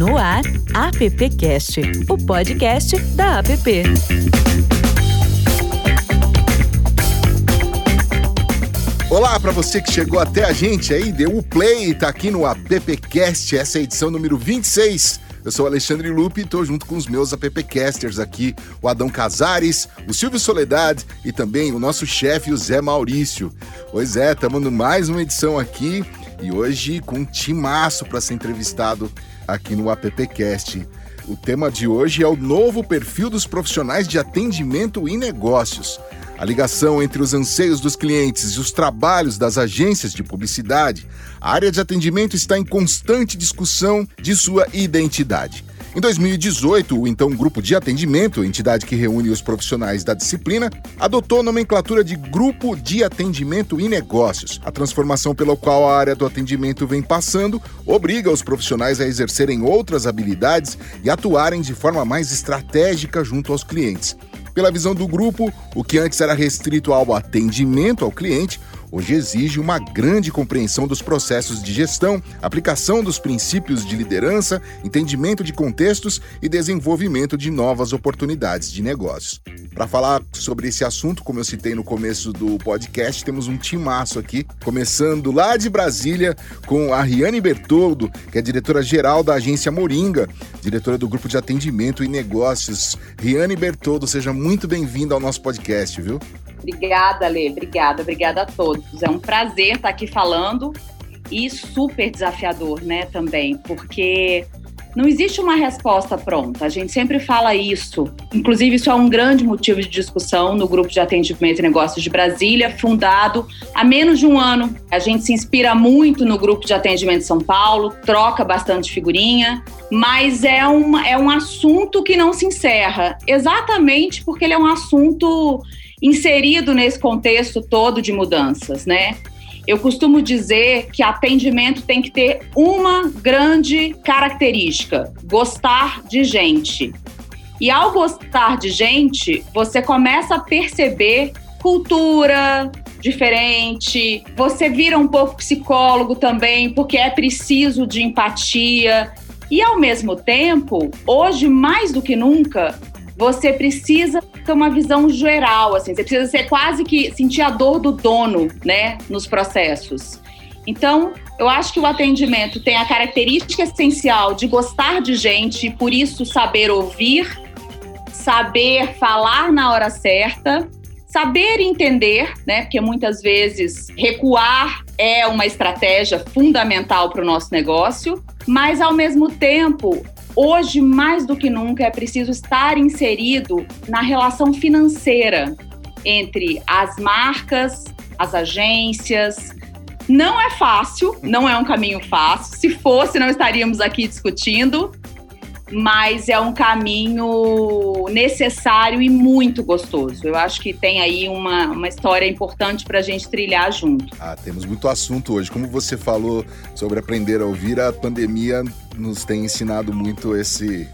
No ar, AppCast, o podcast da App. Olá para você que chegou até a gente aí, deu o play, tá aqui no AppCast, essa é a edição número 26. Eu sou Alexandre Lupe e estou junto com os meus appcasters aqui, o Adão Casares, o Silvio Soledade e também o nosso chefe, o Zé Maurício. Pois é, estamos mais uma edição aqui e hoje com um timaço para ser entrevistado aqui no AppCast. O tema de hoje é o novo perfil dos profissionais de atendimento e negócios. A ligação entre os anseios dos clientes e os trabalhos das agências de publicidade, a área de atendimento está em constante discussão de sua identidade. Em 2018, o então Grupo de Atendimento, entidade que reúne os profissionais da disciplina, adotou a nomenclatura de Grupo de Atendimento e Negócios. A transformação pela qual a área do atendimento vem passando obriga os profissionais a exercerem outras habilidades e atuarem de forma mais estratégica junto aos clientes. Pela visão do grupo, o que antes era restrito ao atendimento ao cliente, hoje exige uma grande compreensão dos processos de gestão, aplicação dos princípios de liderança, entendimento de contextos e desenvolvimento de novas oportunidades de negócios. Para falar sobre esse assunto, como eu citei no começo do podcast, temos um timaço aqui, começando lá de Brasília com a Riane Bertoldo, que é diretora-geral da agência Moringa, diretora do grupo de atendimento e negócios. Riane Bertoldo, seja muito bem-vinda ao nosso podcast, viu? Obrigada, Lê. Obrigada, obrigada a todos. É um prazer estar aqui falando e super desafiador, né, também, porque não existe uma resposta pronta. A gente sempre fala isso. Inclusive, isso é um grande motivo de discussão no Grupo de Atendimento e Negócios de Brasília, fundado há menos de um ano. A gente se inspira muito no Grupo de Atendimento de São Paulo, troca bastante figurinha, mas é um, é um assunto que não se encerra, exatamente porque ele é um assunto inserido nesse contexto todo de mudanças, né? Eu costumo dizer que atendimento tem que ter uma grande característica: gostar de gente. E ao gostar de gente, você começa a perceber cultura diferente, você vira um pouco psicólogo também, porque é preciso de empatia. E ao mesmo tempo, hoje mais do que nunca, você precisa ter uma visão geral, assim, você precisa ser quase que sentir a dor do dono, né, nos processos. Então, eu acho que o atendimento tem a característica essencial de gostar de gente e por isso saber ouvir, saber falar na hora certa, saber entender, né? Porque muitas vezes recuar é uma estratégia fundamental para o nosso negócio, mas ao mesmo tempo Hoje, mais do que nunca, é preciso estar inserido na relação financeira entre as marcas, as agências. Não é fácil, não é um caminho fácil. Se fosse, não estaríamos aqui discutindo, mas é um caminho necessário e muito gostoso. Eu acho que tem aí uma, uma história importante para a gente trilhar junto. Ah, temos muito assunto hoje. Como você falou sobre aprender a ouvir, a pandemia nos tem ensinado muito esse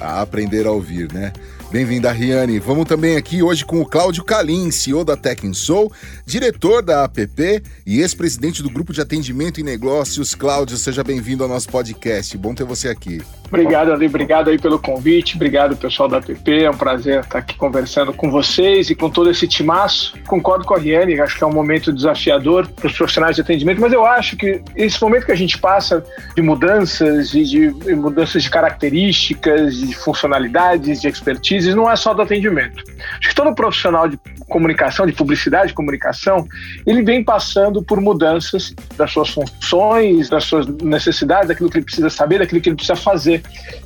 a aprender a ouvir, né? Bem-vinda, Riane. Vamos também aqui hoje com o Cláudio Calim, CEO da Tech Soul, diretor da APP e ex-presidente do Grupo de Atendimento e Negócios. Cláudio, seja bem-vindo ao nosso podcast. Bom ter você aqui. Obrigado, Ali. Obrigado aí pelo convite. Obrigado, pessoal da APP. É um prazer estar aqui conversando com vocês e com todo esse timaço. Concordo com a Riane, acho que é um momento desafiador para os profissionais de atendimento, mas eu acho que esse momento que a gente passa de mudanças e de mudanças de características, de funcionalidades, de expertise, crises não é só do atendimento. Acho que todo profissional de comunicação, de publicidade, de comunicação, ele vem passando por mudanças das suas funções, das suas necessidades, daquilo que ele precisa saber, daquilo que ele precisa fazer.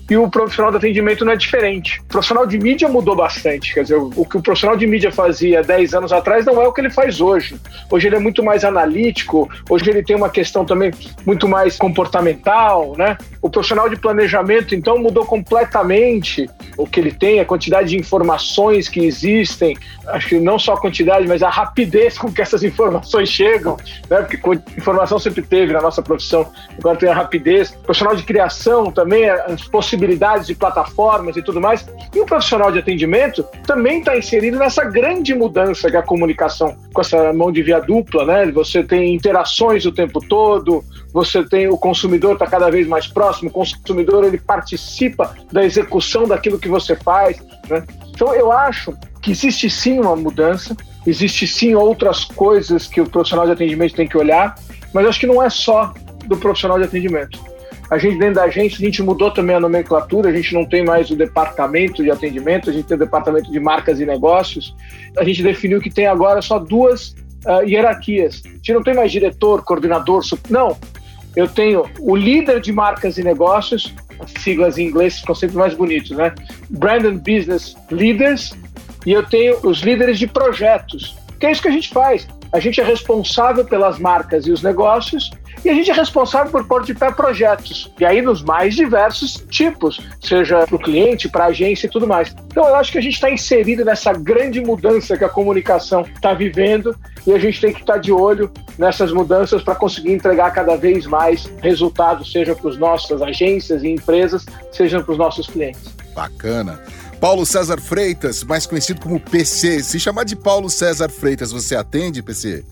E o profissional de atendimento não é diferente. O profissional de mídia mudou bastante. Quer dizer, o que o profissional de mídia fazia 10 anos atrás não é o que ele faz hoje. Hoje ele é muito mais analítico, hoje ele tem uma questão também muito mais comportamental, né? O profissional de planejamento, então, mudou completamente o que ele tem, a quantidade quantidade de informações que existem, acho que não só a quantidade, mas a rapidez com que essas informações chegam, né? porque informação sempre teve na nossa profissão, agora tem a rapidez. O profissional de criação também, as possibilidades de plataformas e tudo mais. E o profissional de atendimento também está inserido nessa grande mudança que é a comunicação, com essa mão de via dupla, né? Você tem interações o tempo todo, você tem o consumidor está cada vez mais próximo, o consumidor ele participa da execução daquilo que você faz. Né? Então eu acho que existe sim uma mudança, existe sim outras coisas que o profissional de atendimento tem que olhar, mas acho que não é só do profissional de atendimento. A gente, dentro da agência, a gente mudou também a nomenclatura, a gente não tem mais o departamento de atendimento, a gente tem o departamento de marcas e negócios. A gente definiu que tem agora só duas uh, hierarquias. A gente não tem mais diretor, coordenador, não eu tenho o líder de marcas e negócios, as siglas em inglês ficam sempre mais bonitos, né? Brand and Business Leaders, e eu tenho os líderes de projetos, que é isso que a gente faz. A gente é responsável pelas marcas e os negócios e a gente é responsável por pôr de pé projetos, e aí nos mais diversos tipos, seja para o cliente, para a agência e tudo mais. Então eu acho que a gente está inserido nessa grande mudança que a comunicação está vivendo e a gente tem que estar tá de olho nessas mudanças para conseguir entregar cada vez mais resultados, seja para as nossas agências e empresas, seja para os nossos clientes. Bacana. Paulo César Freitas, mais conhecido como PC. Se chamar de Paulo César Freitas, você atende, PC?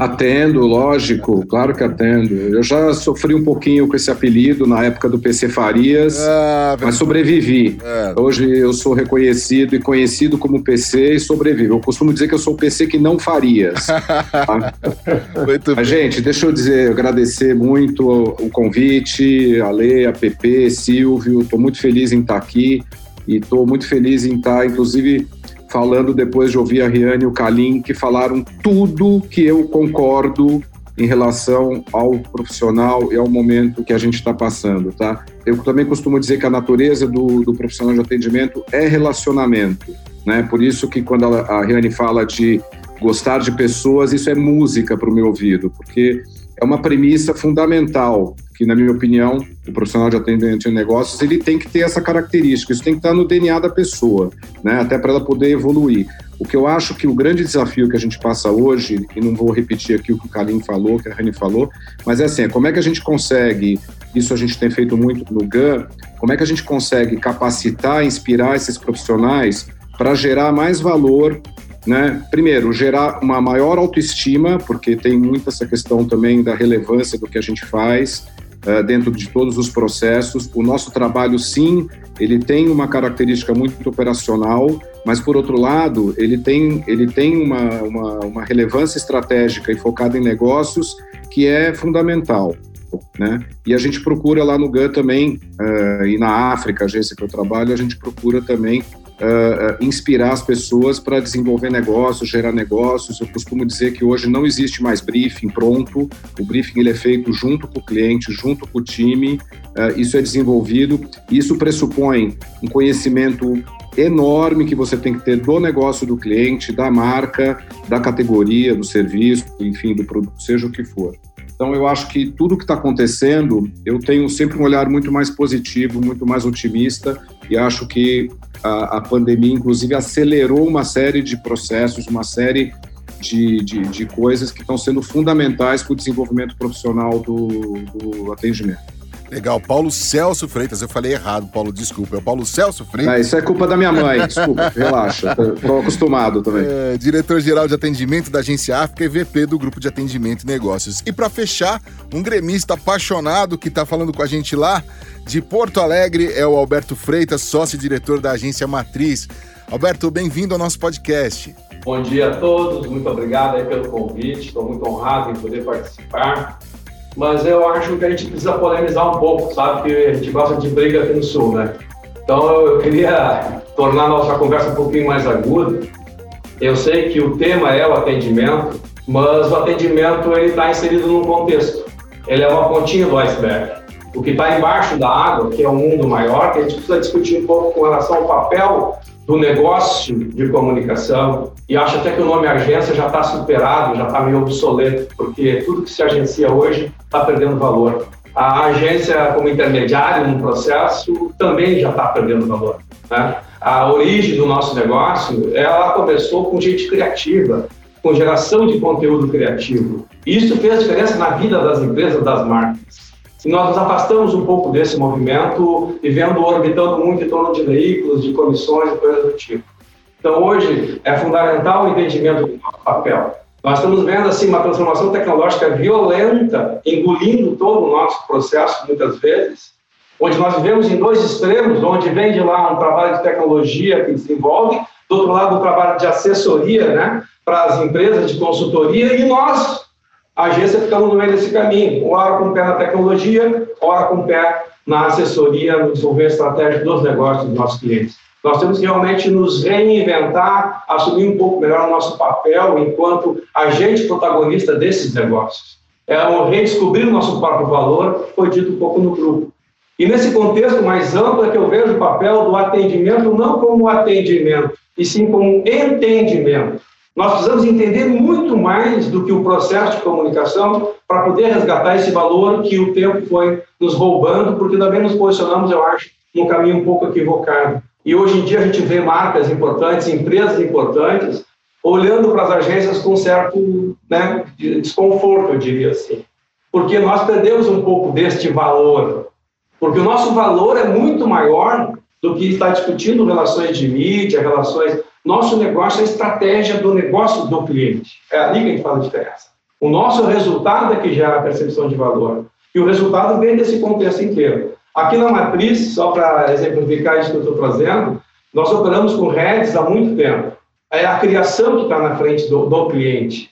Atendo, lógico, claro que atendo. Eu já sofri um pouquinho com esse apelido na época do PC Farias, ah, mas sobrevivi. É. Hoje eu sou reconhecido e conhecido como PC e sobrevivo. Eu costumo dizer que eu sou o PC que não Farias. tá? muito mas, gente, deixa eu dizer, agradecer muito o convite, a Lê, a PP, Silvio. Estou muito feliz em estar aqui e estou muito feliz em estar, inclusive falando depois de ouvir a Riane e o Kalim, que falaram tudo que eu concordo em relação ao profissional e ao momento que a gente está passando, tá? Eu também costumo dizer que a natureza do, do profissional de atendimento é relacionamento, né? Por isso que quando a, a Riane fala de gostar de pessoas, isso é música para o meu ouvido, porque é uma premissa fundamental que, na minha opinião, o profissional de atendimento em negócios ele tem que ter essa característica, isso tem que estar no DNA da pessoa, né? até para ela poder evoluir. O que eu acho que o grande desafio que a gente passa hoje, e não vou repetir aqui o que o Karim falou, que a Rani falou, mas é assim, como é que a gente consegue, isso a gente tem feito muito no GAN, como é que a gente consegue capacitar, inspirar esses profissionais para gerar mais valor né? Primeiro, gerar uma maior autoestima, porque tem muito essa questão também da relevância do que a gente faz dentro de todos os processos. O nosso trabalho, sim, ele tem uma característica muito operacional, mas por outro lado, ele tem, ele tem uma, uma, uma relevância estratégica e focada em negócios que é fundamental. Né? E a gente procura lá no GAN também, uh, e na África, a agência que eu trabalho, a gente procura também uh, inspirar as pessoas para desenvolver negócios, gerar negócios. Eu costumo dizer que hoje não existe mais briefing pronto. O briefing ele é feito junto com o cliente, junto com o time. Uh, isso é desenvolvido. Isso pressupõe um conhecimento enorme que você tem que ter do negócio do cliente, da marca, da categoria, do serviço, enfim, do produto, seja o que for. Então, eu acho que tudo que está acontecendo, eu tenho sempre um olhar muito mais positivo, muito mais otimista, e acho que a, a pandemia, inclusive, acelerou uma série de processos, uma série de, de, de coisas que estão sendo fundamentais para o desenvolvimento profissional do, do atendimento. Legal, Paulo Celso Freitas, eu falei errado, Paulo, desculpa. É o Paulo Celso Freitas. Ah, isso é culpa da minha mãe, desculpa, relaxa. Estou acostumado também. É, Diretor-geral de atendimento da Agência África e VP do Grupo de Atendimento e Negócios. E para fechar, um gremista apaixonado que está falando com a gente lá de Porto Alegre é o Alberto Freitas, sócio-diretor da Agência Matriz. Alberto, bem-vindo ao nosso podcast. Bom dia a todos, muito obrigado pelo convite, estou muito honrado em poder participar mas eu acho que a gente precisa polemizar um pouco, sabe? Que a gente gosta de briga aqui no Sul, né? Então eu queria tornar a nossa conversa um pouquinho mais aguda. Eu sei que o tema é o atendimento, mas o atendimento ele está inserido num contexto. Ele é uma pontinha do iceberg. O que está embaixo da água, que é um mundo maior, que a gente precisa discutir um pouco com relação ao papel do negócio de comunicação e acho até que o nome agência já está superado, já está meio obsoleto, porque tudo que se agencia hoje está perdendo valor. a agência como intermediária no processo também já está perdendo valor. Né? A origem do nosso negócio, ela começou com gente criativa, com geração de conteúdo criativo. Isso fez diferença na vida das empresas, das marcas. E nós nos afastamos um pouco desse movimento, vivendo, orbitando muito em torno de veículos, de comissões e coisas do tipo. Então, hoje, é fundamental o entendimento do nosso papel. Nós estamos vendo assim uma transformação tecnológica violenta, engolindo todo o nosso processo muitas vezes, onde nós vivemos em dois extremos, onde vem de lá um trabalho de tecnologia que desenvolve, do outro lado o trabalho de assessoria, né, para as empresas de consultoria e nós, a agência, ficamos no meio desse caminho, ora com o pé na tecnologia, ora com o pé na assessoria, no desenvolvimento estratégico dos negócios dos nossos clientes. Nós temos que realmente nos reinventar, assumir um pouco melhor o nosso papel enquanto agente protagonista desses negócios. É um redescobrir o nosso próprio valor, foi dito um pouco no grupo. E nesse contexto mais amplo é que eu vejo o papel do atendimento não como atendimento, e sim como entendimento. Nós precisamos entender muito mais do que o processo de comunicação para poder resgatar esse valor que o tempo foi nos roubando, porque também nos posicionamos, eu acho, num caminho um pouco equivocado. E hoje em dia a gente vê marcas importantes, empresas importantes, olhando para as agências com certo né, desconforto, eu diria assim. Porque nós perdemos um pouco deste valor. Porque o nosso valor é muito maior do que está discutindo relações de mídia, relações. Nosso negócio é a estratégia do negócio do cliente. É ali que a gente faz a diferença. O nosso resultado é que gera a percepção de valor. E o resultado vem desse contexto inteiro. Aqui na matriz, só para exemplificar isso que eu estou trazendo, nós operamos com redes há muito tempo. É a criação que está na frente do, do, cliente.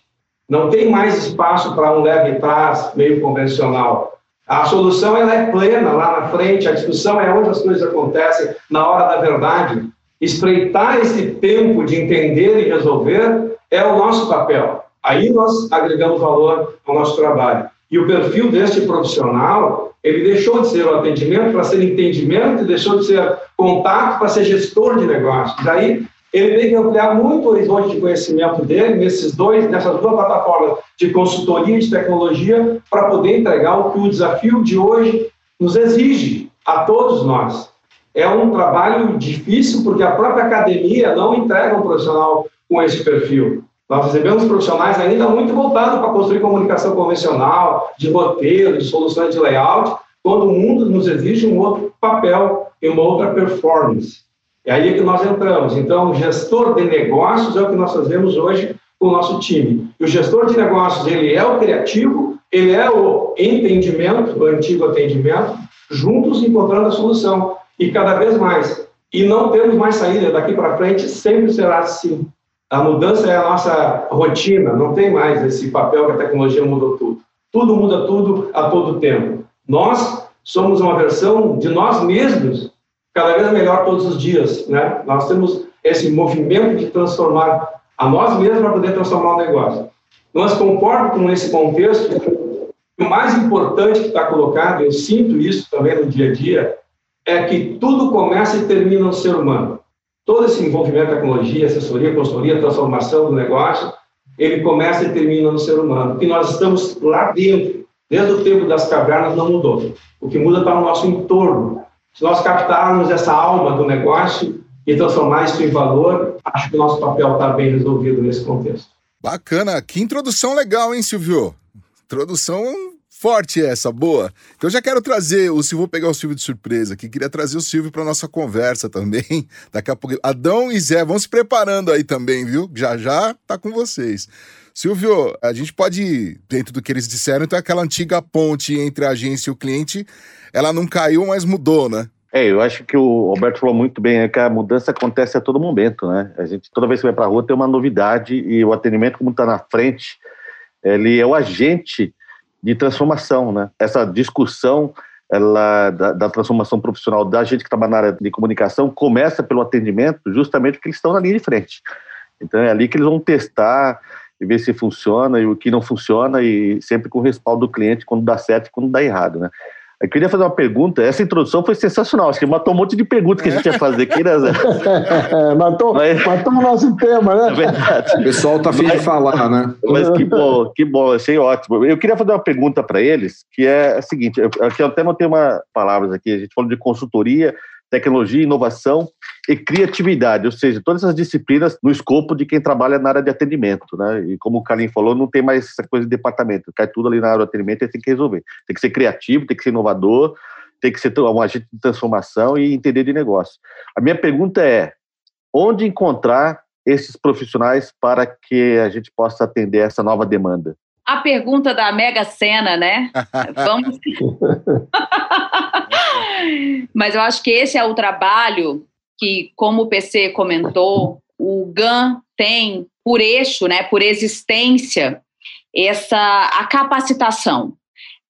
Não tem mais espaço para um leve trás meio convencional. A solução ela é plena lá na frente, a discussão é onde as coisas acontecem, na hora da verdade. Espreitar esse tempo de entender e resolver é o nosso papel. Aí nós agregamos valor ao nosso trabalho. E o perfil deste profissional, ele deixou de ser o atendimento para ser entendimento, deixou de ser contato para ser gestor de negócios. Daí, ele tem que ampliar muito o horizonte de conhecimento dele nesses dois, nessas duas plataformas de consultoria e de tecnologia para poder entregar o que o desafio de hoje nos exige a todos nós. É um trabalho difícil porque a própria academia não entrega um profissional com esse perfil. Nós recebemos profissionais ainda muito voltados para construir comunicação convencional, de roteiro, de soluções de layout, quando o mundo nos exige um outro papel e uma outra performance. É aí que nós entramos. Então, o gestor de negócios é o que nós fazemos hoje com o nosso time. E o gestor de negócios, ele é o criativo, ele é o entendimento, o antigo atendimento, juntos encontrando a solução. E cada vez mais. E não temos mais saída daqui para frente, sempre será assim. A mudança é a nossa rotina, não tem mais esse papel que a tecnologia mudou tudo. Tudo muda tudo a todo tempo. Nós somos uma versão de nós mesmos cada vez melhor todos os dias, né? Nós temos esse movimento de transformar a nós mesmos para poder transformar o negócio. Nós concordo com esse contexto. O mais importante que está colocado, eu sinto isso também no dia a dia, é que tudo começa e termina no ser humano todo esse envolvimento tecnologia, assessoria, consultoria, transformação do negócio, ele começa e termina no ser humano. E nós estamos lá dentro. Desde o tempo das cavernas não mudou. O que muda está no nosso entorno. Se nós captarmos essa alma do negócio e transformar isso em valor, acho que o nosso papel está bem resolvido nesse contexto. Bacana. Que introdução legal, hein, Silvio? Introdução Forte essa, boa. Então eu já quero trazer o Silvio, vou pegar o Silvio de surpresa aqui, queria trazer o Silvio para nossa conversa também. Daqui a pouco. Adão e Zé, vão se preparando aí também, viu? Já já tá com vocês. Silvio, a gente pode, dentro do que eles disseram, então aquela antiga ponte entre a agência e o cliente, ela não caiu, mas mudou, né? É, eu acho que o Alberto falou muito bem, é que a mudança acontece a todo momento, né? A gente, toda vez que vai para a rua, tem uma novidade e o atendimento, como está na frente, ele é o agente de transformação, né? Essa discussão ela, da, da, transformação profissional da gente que trabalha na área de comunicação começa pelo atendimento, justamente porque eles estão na linha de frente. Então é ali que eles vão testar e ver se funciona e o que não funciona e sempre com o respaldo do cliente quando dá certo e quando dá errado, né? Eu queria fazer uma pergunta. Essa introdução foi sensacional. Acho que matou um monte de perguntas que a gente ia fazer aqui, né, Zé? matou, Mas... matou o nosso tema, né? É verdade. O pessoal tá afim de falar, né? Mas que bom, que bom, achei ótimo. Eu queria fazer uma pergunta para eles, que é a seguinte: aqui eu até não tenho uma palavras aqui, a gente falou de consultoria, tecnologia, inovação e criatividade, ou seja, todas essas disciplinas no escopo de quem trabalha na área de atendimento, né? E como o Carlinhos falou, não tem mais essa coisa de departamento, cai tudo ali na área de atendimento e tem que resolver. Tem que ser criativo, tem que ser inovador, tem que ser um agente de transformação e entender de negócio. A minha pergunta é: onde encontrar esses profissionais para que a gente possa atender essa nova demanda? A pergunta da Mega Sena, né? Vamos. Mas eu acho que esse é o trabalho que, como o PC comentou, o GAN tem por eixo, né, por existência, essa a capacitação.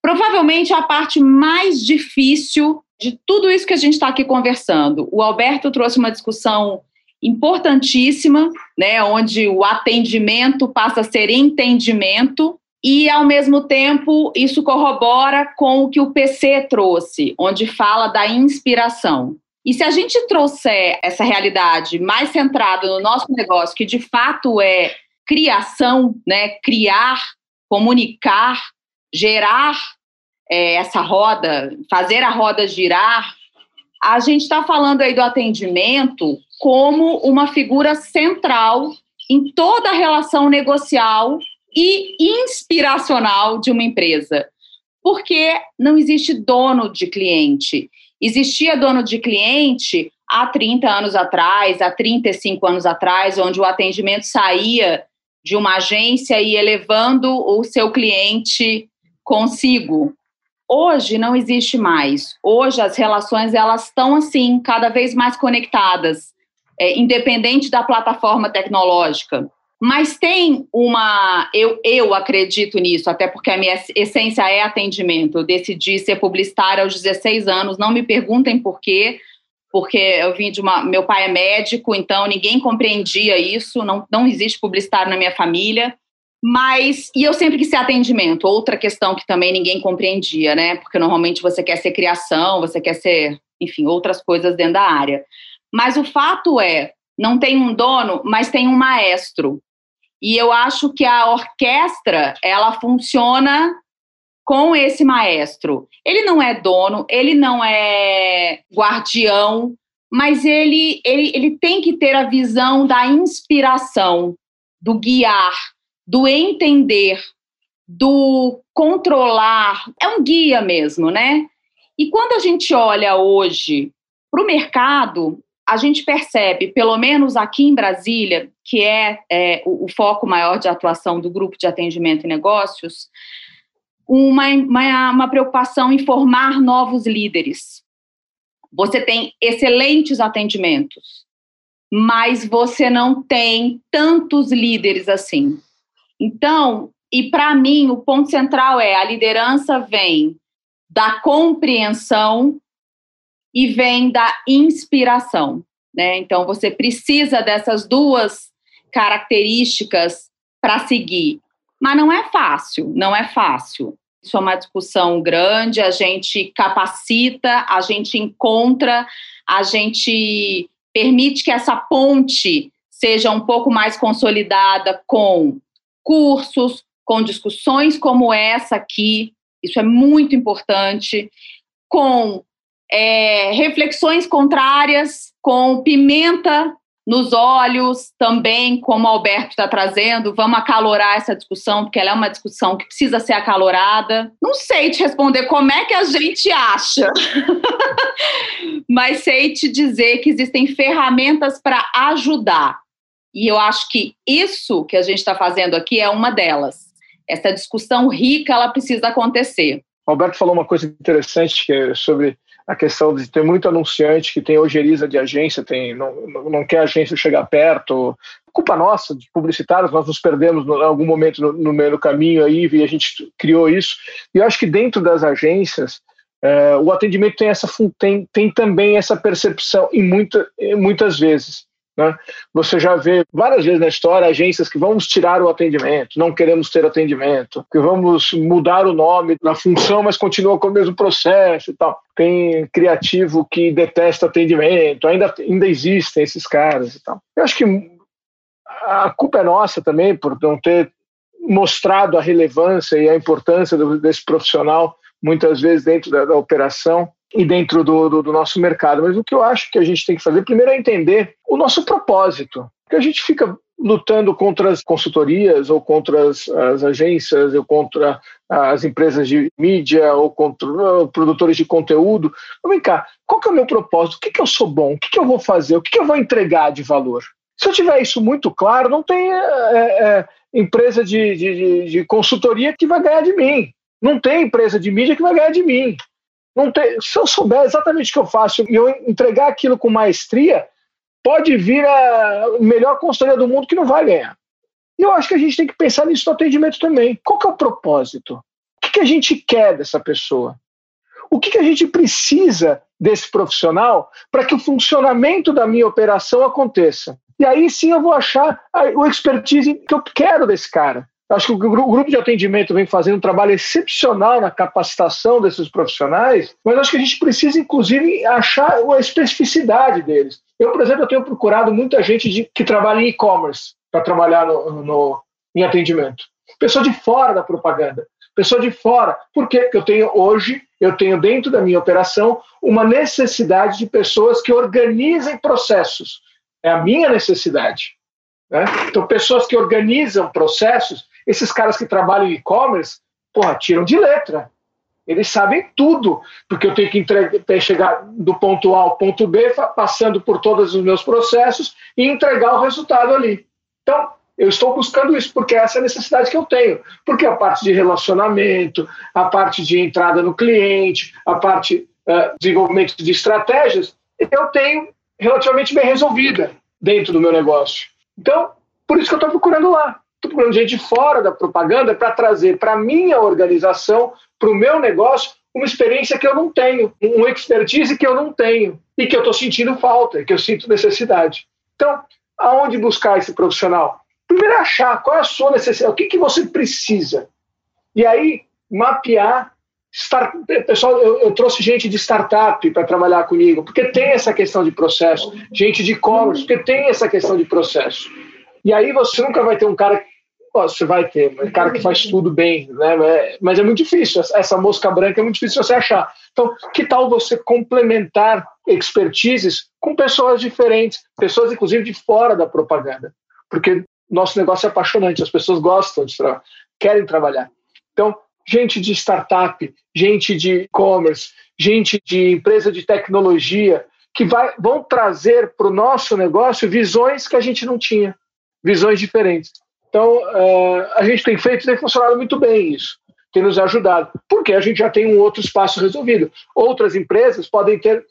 Provavelmente a parte mais difícil de tudo isso que a gente está aqui conversando. O Alberto trouxe uma discussão importantíssima, né, onde o atendimento passa a ser entendimento e, ao mesmo tempo, isso corrobora com o que o PC trouxe, onde fala da inspiração. E se a gente trouxer essa realidade mais centrada no nosso negócio, que de fato é criação, né, criar, comunicar, gerar é, essa roda, fazer a roda girar, a gente está falando aí do atendimento como uma figura central em toda a relação negocial e inspiracional de uma empresa. Porque não existe dono de cliente. Existia dono de cliente há 30 anos atrás, há 35 anos atrás, onde o atendimento saía de uma agência e elevando o seu cliente consigo. Hoje não existe mais. Hoje as relações elas estão assim, cada vez mais conectadas, é, independente da plataforma tecnológica. Mas tem uma. Eu, eu acredito nisso, até porque a minha essência é atendimento. Eu decidi ser publicitária aos 16 anos, não me perguntem por quê, porque eu vim de uma. Meu pai é médico, então ninguém compreendia isso, não, não existe publicitário na minha família. Mas, e eu sempre quis ser atendimento, outra questão que também ninguém compreendia, né? Porque normalmente você quer ser criação, você quer ser, enfim, outras coisas dentro da área. Mas o fato é, não tem um dono, mas tem um maestro. E eu acho que a orquestra, ela funciona com esse maestro. Ele não é dono, ele não é guardião, mas ele, ele, ele tem que ter a visão da inspiração, do guiar, do entender, do controlar. É um guia mesmo, né? E quando a gente olha hoje para o mercado, a gente percebe, pelo menos aqui em Brasília, que é, é o, o, foco maior de atuação do grupo de atendimento e negócios, uma, uma, uma preocupação em formar novos líderes. Você tem excelentes atendimentos, mas você não tem tantos líderes assim. Então, e para mim, o ponto central é a liderança vem da compreensão e vem da inspiração. Né? Então, você precisa dessas duas características para seguir. Mas não é fácil, não é fácil. Isso é uma discussão grande, a gente capacita, a gente encontra, a gente permite que essa ponte seja um pouco mais consolidada com cursos, com discussões como essa aqui, isso é muito importante, com é, reflexões contrárias, com pimenta nos olhos também, como o Alberto está trazendo, vamos acalorar essa discussão, porque ela é uma discussão que precisa ser acalorada. Não sei te responder como é que a gente acha, mas sei te dizer que existem ferramentas para ajudar. E eu acho que isso que a gente está fazendo aqui é uma delas. Essa discussão rica, ela precisa acontecer. Alberto falou uma coisa interessante que é sobre a questão de ter muito anunciante que tem ojeriza de agência, tem, não, não quer a agência chegar perto. Culpa nossa, de publicitários, nós nos perdemos em algum momento no, no, meio do caminho aí e a gente criou isso. E eu acho que dentro das agências, é, o atendimento tem, essa, tem, tem também essa percepção, e muita, muitas vezes. Né? Você já vê várias vezes na história agências que vamos tirar o atendimento, não queremos ter atendimento, que vamos mudar o nome da função, mas continua com o mesmo processo e tal. Tem criativo que detesta atendimento, ainda, ainda existem esses caras e tal. Eu acho que a culpa é nossa também por não ter mostrado a relevância e a importância desse profissional muitas vezes dentro da, da operação e dentro do, do, do, nosso mercado. Mas o que eu acho que a gente tem que fazer primeiro é entender o nosso propósito. Porque a gente fica lutando contra as consultorias ou contra as, as agências ou contra as empresas de mídia ou contra produtores de conteúdo. Mas vem cá, qual que é o meu propósito? O que, que eu sou bom? O que, que eu vou fazer? O que, que eu vou entregar de valor? Se eu tiver isso muito claro, não tem é, é, empresa de, de, de consultoria que vai ganhar de mim. Não tem empresa de mídia que vai ganhar de mim. Tem, se eu souber exatamente o que eu faço e eu entregar aquilo com maestria, pode vir a melhor consultoria do mundo que não vai ganhar. E eu acho que a gente tem que pensar nisso no atendimento também. Qual que é o propósito? O que, que a gente quer dessa pessoa? O que, que a gente precisa desse profissional para que o funcionamento da minha operação aconteça? E aí sim eu vou achar o expertise que eu quero desse cara. Acho que o grupo de atendimento vem fazendo um trabalho excepcional na capacitação desses profissionais, mas acho que a gente precisa, inclusive, achar a especificidade deles. Eu, por exemplo, eu tenho procurado muita gente de, que trabalha em e-commerce para trabalhar no, no, em atendimento. Pessoa de fora da propaganda, pessoa de fora. Por quê? Porque eu tenho hoje, eu tenho dentro da minha operação uma necessidade de pessoas que organizem processos. É a minha necessidade. Né? Então, pessoas que organizam processos esses caras que trabalham em e-commerce, porra, tiram de letra. Eles sabem tudo, porque eu tenho que entregar, chegar do ponto A ao ponto B, passando por todos os meus processos e entregar o resultado ali. Então, eu estou buscando isso, porque essa é a necessidade que eu tenho. Porque a parte de relacionamento, a parte de entrada no cliente, a parte uh, desenvolvimento de estratégias, eu tenho relativamente bem resolvida dentro do meu negócio. Então, por isso que eu estou procurando lá. Estou procurando gente fora da propaganda para trazer para a minha organização, para o meu negócio, uma experiência que eu não tenho, um expertise que eu não tenho e que eu estou sentindo falta, que eu sinto necessidade. Então, aonde buscar esse profissional? Primeiro, achar qual é a sua necessidade, o que, que você precisa. E aí, mapear. Start, pessoal, eu, eu trouxe gente de startup para trabalhar comigo, porque tem essa questão de processo. Gente de e-commerce, porque tem essa questão de processo. E aí você nunca vai ter um cara você vai ter, um cara que faz tudo bem, né? Mas é muito difícil, essa mosca branca é muito difícil você achar. Então, que tal você complementar expertises com pessoas diferentes, pessoas inclusive de fora da propaganda? Porque nosso negócio é apaixonante, as pessoas gostam de trabalhar, querem trabalhar. Então, gente de startup, gente de e-commerce, gente de empresa de tecnologia, que vai, vão trazer para o nosso negócio visões que a gente não tinha visões diferentes. Então, uh, a gente tem feito tem funcionado muito bem isso, tem nos ajudado, porque a gente já tem um outro espaço resolvido. Outras empresas podem ter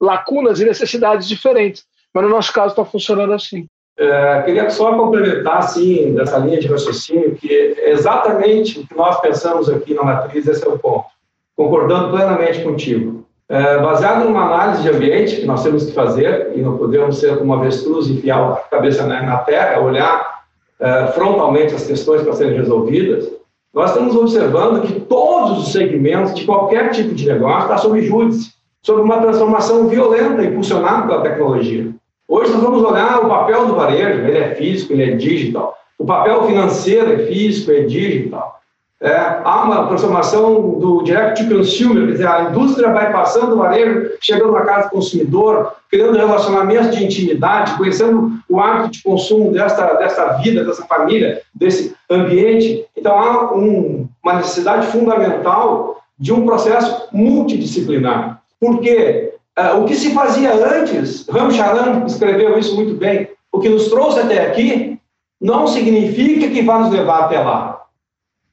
lacunas e necessidades diferentes, mas no nosso caso está funcionando assim. É, queria só complementar, assim, dessa linha de raciocínio, que exatamente o que nós pensamos aqui na Matriz, esse é o ponto. Concordando plenamente contigo. É, baseado numa análise de ambiente que nós temos que fazer, e não podemos ser como avestruz enfiar a cabeça na, na terra, olhar é, frontalmente as questões para serem resolvidas, nós estamos observando que todos os segmentos de qualquer tipo de negócio estão sob júdice, sob uma transformação violenta impulsionada pela tecnologia. Hoje nós vamos olhar o papel do varejo, ele é físico, ele é digital. O papel financeiro é físico, é digital. É, há uma transformação do direct to consumer, quer dizer, a indústria vai passando o varejo, chegando na casa do consumidor, criando relacionamentos de intimidade, conhecendo o hábito de consumo desta, desta vida, dessa família, desse ambiente. Então, há um, uma necessidade fundamental de um processo multidisciplinar. Porque é, o que se fazia antes, Ram Charan escreveu isso muito bem, o que nos trouxe até aqui, não significa que vai nos levar até lá.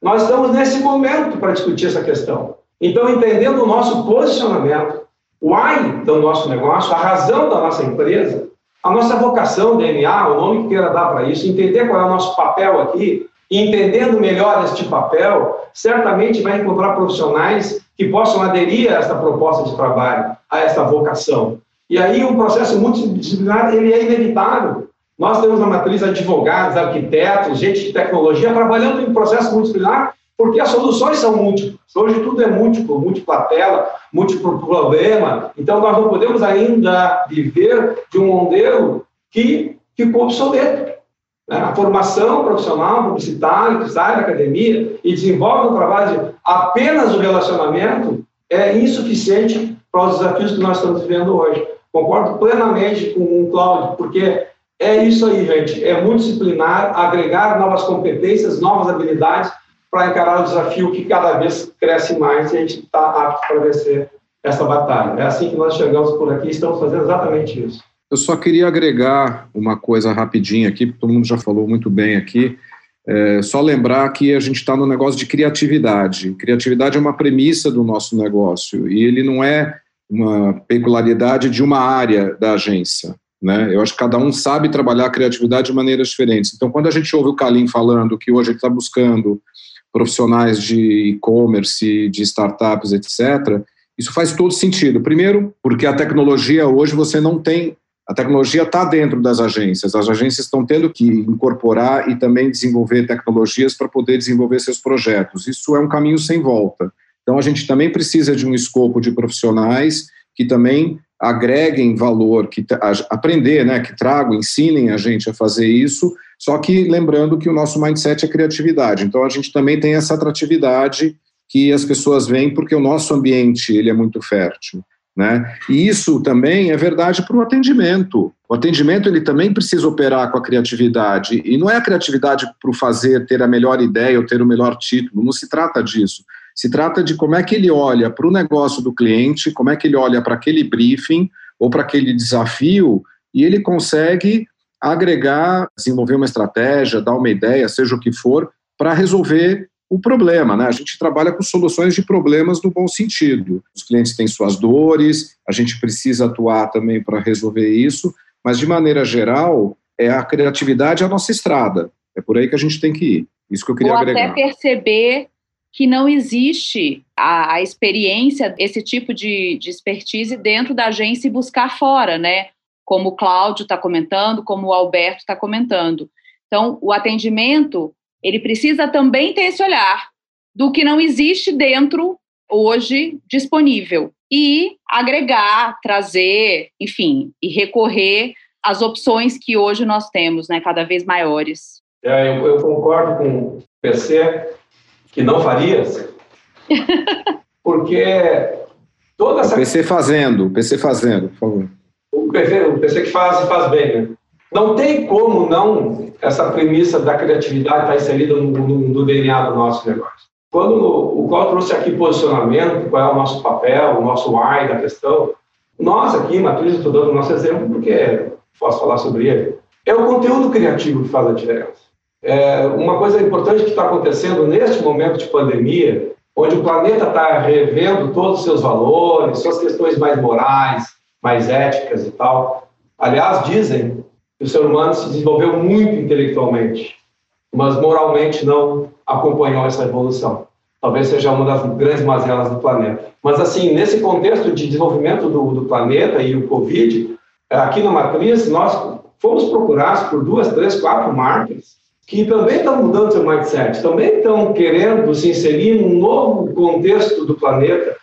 Nós estamos nesse momento para discutir essa questão. Então, entendendo o nosso posicionamento, o why do nosso negócio, a razão da nossa empresa, a nossa vocação, DNA, o nome que queira dar para isso, entender qual é o nosso papel aqui, e entendendo melhor este papel, certamente vai encontrar profissionais que possam aderir a esta proposta de trabalho, a esta vocação. E aí o processo multidisciplinar ele é inevitável. Nós temos na matriz advogados, arquitetos, gente de tecnologia trabalhando em processo multidisciplinar porque as soluções são múltiplas. Hoje tudo é múltiplo, múltipla tela, múltiplo problema. Então nós não podemos ainda viver de um modelo que ficou obsoleto. Né? A formação profissional, publicitária, que sai da academia e desenvolve um trabalho de apenas o relacionamento é insuficiente para os desafios que nós estamos vivendo hoje. Concordo plenamente com o Cláudio, porque é isso aí, gente. É multidisciplinar, agregar novas competências, novas habilidades para encarar o desafio que cada vez cresce mais e a gente está apto para vencer essa batalha. É assim que nós chegamos por aqui, estamos fazendo exatamente isso. Eu só queria agregar uma coisa rapidinho aqui, porque todo mundo já falou muito bem aqui. É, só lembrar que a gente está no negócio de criatividade. Criatividade é uma premissa do nosso negócio e ele não é uma peculiaridade de uma área da agência. Né? Eu acho que cada um sabe trabalhar a criatividade de maneiras diferentes. Então, quando a gente ouve o Kalim falando que hoje ele está buscando profissionais de e-commerce, de startups, etc., isso faz todo sentido. Primeiro, porque a tecnologia hoje você não tem. A tecnologia está dentro das agências. As agências estão tendo que incorporar e também desenvolver tecnologias para poder desenvolver seus projetos. Isso é um caminho sem volta. Então, a gente também precisa de um escopo de profissionais que também agreguem valor, que aprender, né, que tragam, ensinem a gente a fazer isso, só que lembrando que o nosso mindset é criatividade. Então a gente também tem essa atratividade que as pessoas veem porque o nosso ambiente ele é muito fértil. Né? E isso também é verdade para o atendimento. O atendimento ele também precisa operar com a criatividade e não é a criatividade para o fazer ter a melhor ideia ou ter o melhor título. Não se trata disso. Se trata de como é que ele olha para o negócio do cliente, como é que ele olha para aquele briefing ou para aquele desafio e ele consegue agregar, desenvolver uma estratégia, dar uma ideia, seja o que for, para resolver o problema. Né? A gente trabalha com soluções de problemas no bom sentido. Os clientes têm suas dores, a gente precisa atuar também para resolver isso, mas de maneira geral, é a criatividade a nossa estrada. É por aí que a gente tem que ir. Isso que eu queria Ou agregar. até perceber que não existe a, a experiência, esse tipo de, de expertise dentro da agência e buscar fora, né? Como o Cláudio está comentando, como o Alberto está comentando. Então, o atendimento, ele precisa também ter esse olhar do que não existe dentro hoje disponível e agregar, trazer, enfim, e recorrer às opções que hoje nós temos, né, cada vez maiores. É, eu, eu concordo com o PC que não farias, porque toda essa... O PC fazendo, o PC fazendo, por favor. O PC, o PC que faz e faz bem, né? Não tem como não essa premissa da criatividade estar tá inserida no, no, no, DNA do nosso negócio. Quando o Cláudio trouxe aqui posicionamento, qual é o nosso papel, o nosso why da questão, nós aqui, Matriz, estou dando o nosso exemplo porque posso falar sobre ele, é o conteúdo criativo que faz a diferença. É, uma coisa importante que está acontecendo neste momento de pandemia, onde o planeta está revendo todos os seus valores, suas questões mais morais, mais éticas e tal. Aliás, dizem que o ser humano se desenvolveu muito intelectualmente, mas moralmente não acompanhou essa evolução. Talvez seja uma das grandes mazelas do planeta. Mas, assim, nesse contexto de desenvolvimento do, do planeta e o Covid, aqui na Matriz, nós fomos procurados por duas, três, quatro marcas que também estão mudando seu mindset, também estão querendo se inserir num novo contexto do planeta,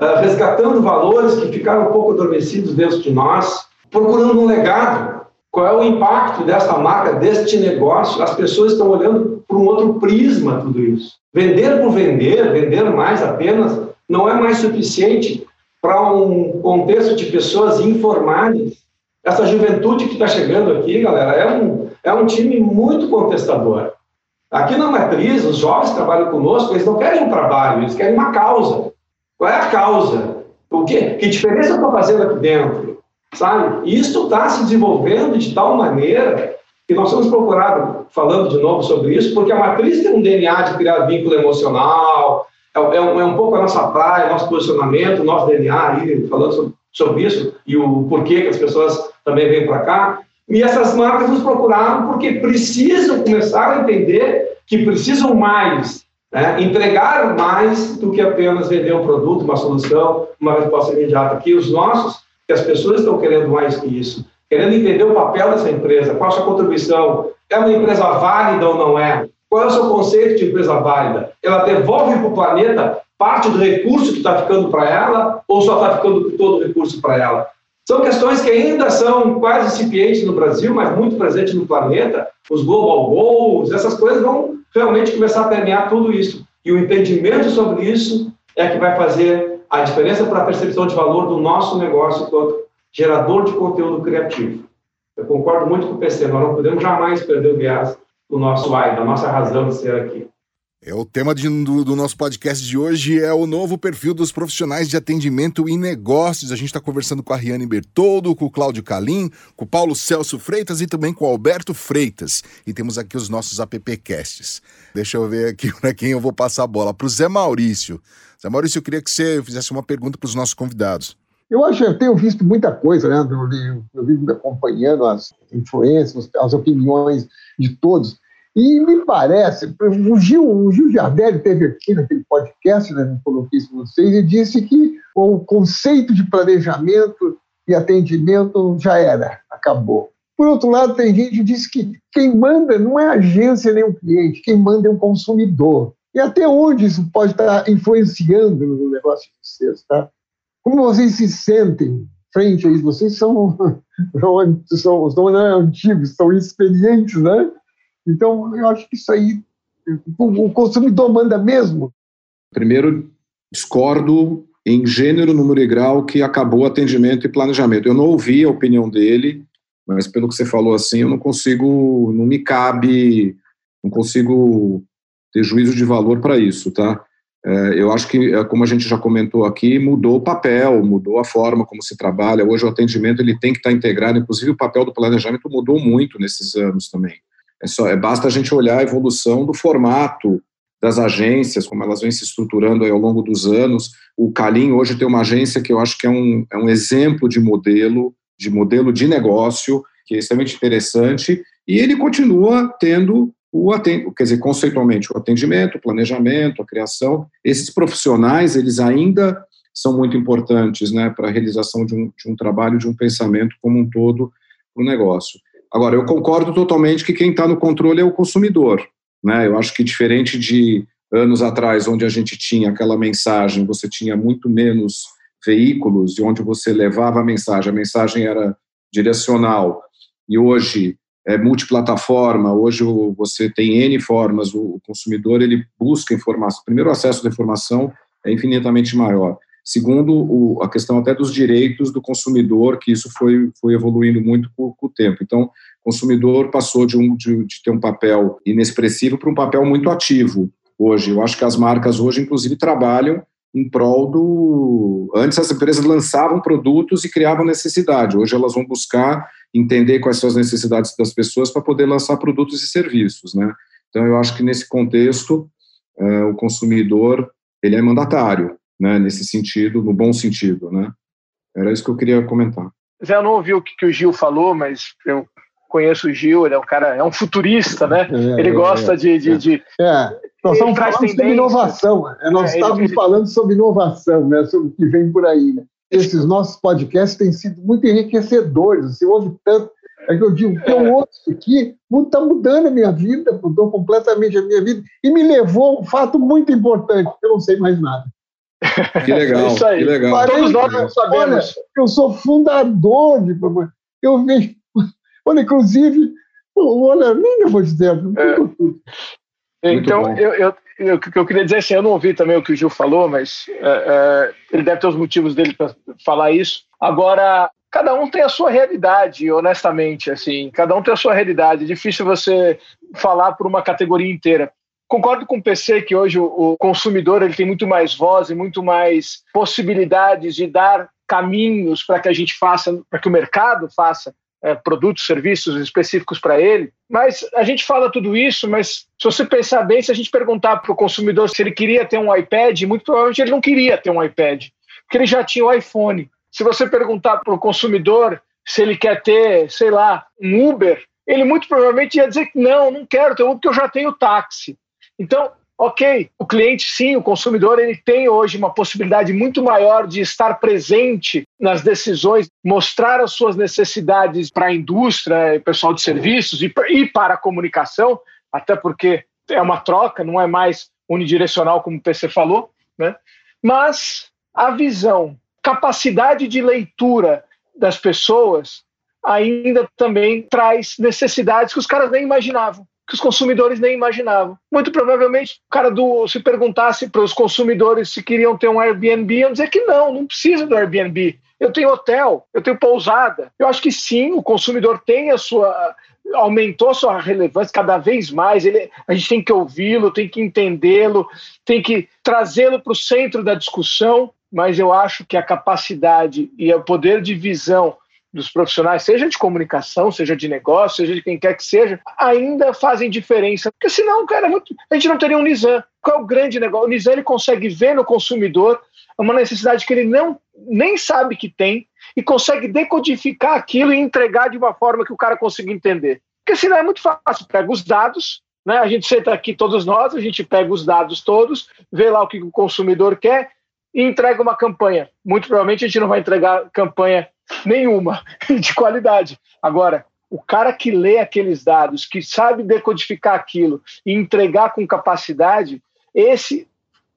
uh, resgatando valores que ficaram um pouco adormecidos dentro de nós, procurando um legado. Qual é o impacto dessa marca, deste negócio? As pessoas estão olhando por um outro prisma tudo isso. Vender por vender, vender mais apenas, não é mais suficiente para um contexto de pessoas informadas. Essa juventude que está chegando aqui, galera, é um, é um time muito contestador. Aqui na Matriz, os jovens que trabalham conosco, eles não querem um trabalho, eles querem uma causa. Qual é a causa? O quê? Que diferença estou fazendo aqui dentro? Sabe? E isso está se desenvolvendo de tal maneira que nós estamos procurando, falando de novo sobre isso, porque a Matriz tem um DNA de criar vínculo emocional, é, é, um, é um pouco a nossa praia, nosso posicionamento, nosso DNA aí, falando sobre, sobre isso e o porquê que as pessoas também vêm para cá. E essas marcas nos procuraram porque precisam começar a entender que precisam mais, né? entregar mais do que apenas vender um produto, uma solução, uma resposta imediata. Que os nossos que as pessoas estão querendo mais que isso, querendo entender o papel dessa empresa, qual a sua contribuição, é uma empresa válida ou não é, qual é o seu conceito de empresa válida, ela devolve para o planeta parte do recurso que está ficando para ela ou só está ficando todo o recurso para ela? São questões que ainda são quase incipientes no Brasil, mas muito presentes no planeta. Os global goals, essas coisas vão realmente começar a permear tudo isso. E o entendimento sobre isso é que vai fazer a diferença para a percepção de valor do nosso negócio enquanto gerador de conteúdo criativo. Eu concordo muito com o PC, nós não podemos jamais perder o viés do nosso why, da nossa razão de ser aqui. É o tema de, do, do, nosso podcast de hoje é o novo perfil dos profissionais de atendimento e negócios. A gente está conversando com a Riane Bertoldo, com o Cláudio Calim, com o Paulo Celso Freitas e também com o Alberto Freitas. E temos aqui os nossos appcasts. Deixa eu ver aqui para quem eu vou passar a bola. Para o Zé Maurício. Zé Maurício, eu queria que você fizesse uma pergunta para os nossos convidados. Eu acho que eu tenho visto muita coisa, né? Eu, eu vivo acompanhando as influências, as opiniões de todos. E me parece, o Gil, o Gil teve aqui naquele podcast, né, eu coloquei isso para vocês, e disse que o conceito de planejamento e atendimento já era, acabou. Por outro lado, tem gente que diz que quem manda não é a agência nem o cliente, quem manda é o consumidor. E até onde isso pode estar influenciando no negócio de vocês, tá? Como vocês se sentem frente a isso? Vocês são, são, são, são né, antigos, são experientes, né? Então, eu acho que isso aí, o consumidor manda mesmo. Primeiro, discordo em gênero, número e grau que acabou atendimento e planejamento. Eu não ouvi a opinião dele, mas pelo que você falou assim, eu não consigo, não me cabe, não consigo ter juízo de valor para isso, tá? É, eu acho que, é, como a gente já comentou aqui, mudou o papel, mudou a forma como se trabalha. Hoje o atendimento ele tem que estar integrado, inclusive o papel do planejamento mudou muito nesses anos também. É só, é, basta a gente olhar a evolução do formato das agências, como elas vêm se estruturando ao longo dos anos. O Calim hoje tem uma agência que eu acho que é um, é um exemplo de modelo, de modelo de negócio, que é extremamente interessante, e ele continua tendo o atendimento, quer dizer, conceitualmente, o atendimento, o planejamento, a criação. Esses profissionais, eles ainda são muito importantes né, para a realização de um, de um trabalho, de um pensamento como um todo no negócio. Agora, eu concordo totalmente que quem está no controle é o consumidor. Né? Eu acho que diferente de anos atrás, onde a gente tinha aquela mensagem, você tinha muito menos veículos e onde você levava a mensagem, a mensagem era direcional, e hoje é multiplataforma, hoje você tem N formas, o consumidor ele busca informação, primeiro o acesso à informação é infinitamente maior. Segundo, o, a questão até dos direitos do consumidor, que isso foi, foi evoluindo muito com, com o tempo. Então, o consumidor passou de, um, de, de ter um papel inexpressivo para um papel muito ativo hoje. Eu acho que as marcas hoje, inclusive, trabalham em prol do. Antes as empresas lançavam produtos e criavam necessidade. Hoje elas vão buscar entender quais são as necessidades das pessoas para poder lançar produtos e serviços, né? Então eu acho que nesse contexto é, o consumidor ele é mandatário né, nesse sentido, no bom sentido, né? Era isso que eu queria comentar. Zé, eu não ouvi o que, o Gil falou, mas eu conheço o Gil, ele é um cara, é um futurista, né? É, ele é, gosta é, de, de, de, É, nós estamos falando sobre inovação. É, nós é, estávamos ele... falando sobre inovação, né? Sobre o que vem por aí. Né? Esses nossos podcasts têm sido muito enriquecedores. Você ouve tanto. É que eu digo, que eu ouço aqui, está mudando a minha vida, mudou completamente a minha vida, e me levou a um fato muito importante, eu não sei mais nada. Que legal, é isso aí. que legal. Parei, Todos nós não sabemos. Olha, eu sou fundador de... Eu vejo... Olha, inclusive, olha, nem eu vou dizer, é. Então, eu, eu, eu, o que eu queria dizer assim, eu não ouvi também o que o Gil falou, mas é, é, ele deve ter os motivos dele para falar isso. Agora, cada um tem a sua realidade, honestamente, assim, cada um tem a sua realidade. É difícil você falar por uma categoria inteira. Concordo com o PC que hoje o, consumidor ele tem muito mais voz e muito mais possibilidades de dar caminhos para que a gente faça, para que o mercado faça é, produtos, serviços específicos para ele. Mas a gente fala tudo isso, mas se você pensar bem, se a gente perguntar para o consumidor se ele queria ter um iPad, muito provavelmente ele não queria ter um iPad, porque ele já tinha o iPhone. Se você perguntar para o consumidor se ele quer ter, sei lá, um Uber, ele muito provavelmente ia dizer que não, não quero ter um porque eu já tenho táxi. Então, ok, o cliente sim, o consumidor, ele tem hoje uma possibilidade muito maior de estar presente nas decisões, mostrar as suas necessidades para a indústria, pessoal de serviços e, e para a comunicação, até porque é uma troca, não é mais unidirecional, como o PC falou, né? mas a visão, capacidade de leitura das pessoas ainda também traz necessidades que os caras nem imaginavam, que os consumidores nem imaginavam. Muito provavelmente, o cara do se perguntasse para os consumidores se queriam ter um Airbnb, iam dizer que não, não precisa do Airbnb. Eu tenho hotel, eu tenho pousada. Eu acho que sim, o consumidor tem a sua aumentou a sua relevância cada vez mais. Ele, a gente tem que ouvi-lo, tem que entendê-lo, tem que trazê-lo para o centro da discussão. Mas eu acho que a capacidade e o poder de visão dos profissionais, seja de comunicação, seja de negócio, seja de quem quer que seja, ainda fazem diferença. Porque senão, cara, é a gente não teria um Nizam. Qual é o grande negócio? O Nizam ele consegue ver no consumidor uma necessidade que ele não nem sabe que tem e consegue decodificar aquilo e entregar de uma forma que o cara consiga entender. Porque senão é muito fácil. Pega os dados, né? a gente senta aqui, todos nós, a gente pega os dados todos, vê lá o que o consumidor quer e entrega uma campanha. Muito provavelmente a gente não vai entregar campanha nenhuma de qualidade. Agora, o cara que lê aqueles dados, que sabe decodificar aquilo e entregar com capacidade, esse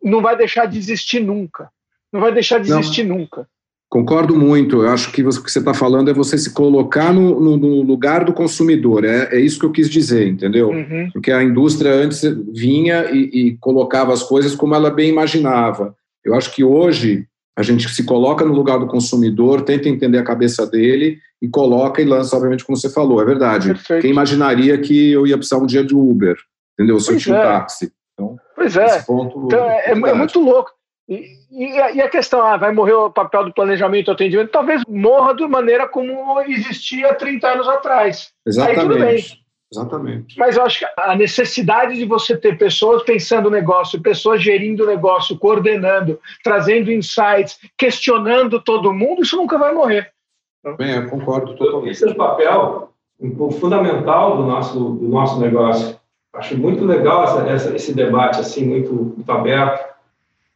não vai deixar de existir nunca. Não vai deixar de existir não. nunca. Concordo muito. Eu acho que o que você está falando é você se colocar no, no, no lugar do consumidor. É, é, isso que eu quis dizer, entendeu? Uhum. Porque a indústria antes vinha e, e, colocava as coisas como ela bem imaginava. Eu acho que hoje a gente se coloca no lugar do consumidor, tenta entender a cabeça dele e coloca e lança, obviamente, como você falou. É verdade. Perfeito. Quem imaginaria que eu ia precisar um dia de Uber, entendeu? Se eu tinha um é. táxi. Então, pois é. Ponto, então, é, é muito louco. E, e, a, e, a, questão, ah, vai morrer o papel do planejamento e atendimento? Talvez morra de maneira como existia 30 anos atrás. Exatamente. Aí tudo bem. Exatamente. Mas eu acho que a necessidade de você ter pessoas pensando o negócio, pessoas gerindo o negócio, coordenando, trazendo insights, questionando todo mundo, isso nunca vai morrer. Bem, eu concordo totalmente. Esse é o papel fundamental do nosso, do nosso negócio. Acho muito legal essa, essa, esse debate assim muito, muito aberto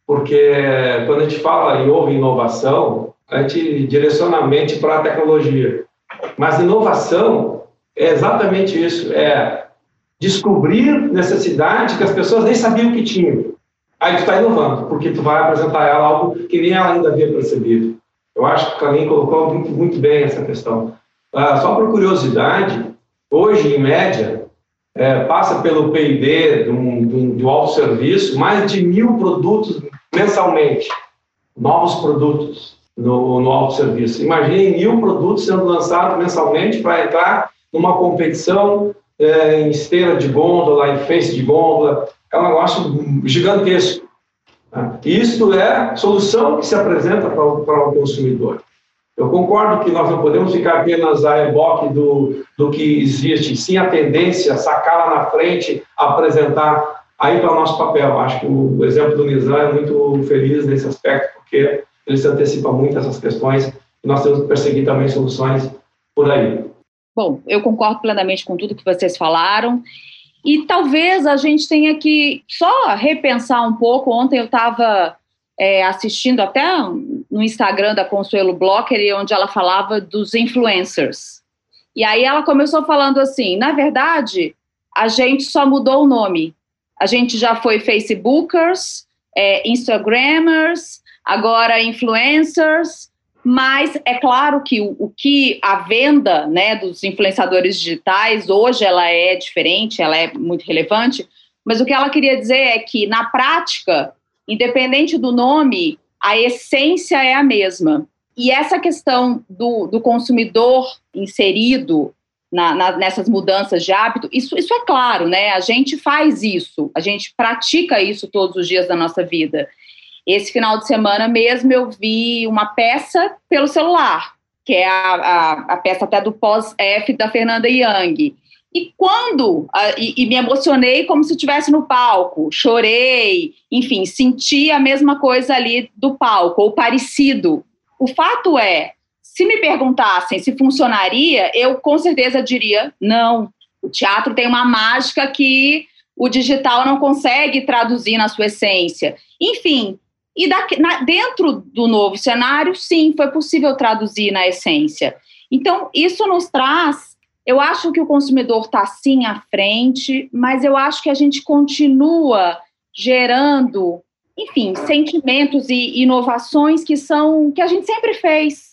porque quando a gente fala em ouve inovação, a gente direciona a mente para a tecnologia. Mas inovação é exatamente isso, é descobrir necessidade que as pessoas nem sabiam que tinham. Aí tu está inovando, porque tu vai apresentar ela algo que nem ela ainda havia percebido. Eu acho que o Carlinhos colocou muito, muito bem essa questão. Ah, só por curiosidade, hoje, em média, é, passa pelo PIB um, de um autosserviço mais de mil produtos mensalmente novos produtos no, no autosserviço. Imagine mil produtos sendo lançados mensalmente para entrar numa competição é, em esteira de gôndola, em face de gôndola. É um negócio gigantesco. Né? Isso é solução que se apresenta para o, para o consumidor. Eu concordo que nós não podemos ficar apenas a reboque do, do que existe, sim a tendência, sacar lá na frente, apresentar aí para o nosso papel. Acho que o exemplo do Nizam é muito feliz nesse aspecto, porque ele se antecipa muito a essas questões e nós temos que perseguir também soluções por aí. Bom, eu concordo plenamente com tudo que vocês falaram. E talvez a gente tenha que só repensar um pouco. Ontem eu estava é, assistindo até no Instagram da Consuelo Blocker, onde ela falava dos influencers. E aí ela começou falando assim: na verdade, a gente só mudou o nome. A gente já foi Facebookers, é, agora influencers, mas é claro que o, o, que a venda né, dos influenciadores digitais hoje ela é diferente, ela é muito relevante, mas o que ela queria dizer é que na prática, independente do nome, a essência é a mesma. E essa questão do, do consumidor inserido na, na, nessas mudanças de hábito, isso, isso é claro, né? A gente faz isso, a gente pratica isso todos os dias da nossa vida. Esse final de semana mesmo eu vi uma peça pelo celular, que é a, a, a peça até do pós-F da Fernanda Young. E quando, e, e, me emocionei como se estivesse no palco, chorei, enfim, senti a mesma coisa ali do palco, ou parecido. O fato é, se me perguntassem se funcionaria, eu com certeza diria não. O teatro tem uma mágica que o digital não consegue traduzir na sua essência. Enfim, e daqui, na, dentro do novo cenário, sim, foi possível traduzir na essência. Então, isso nos traz. Eu acho que o consumidor está sim à frente, mas eu acho que a gente continua gerando, enfim, sentimentos e inovações que são que a gente sempre fez.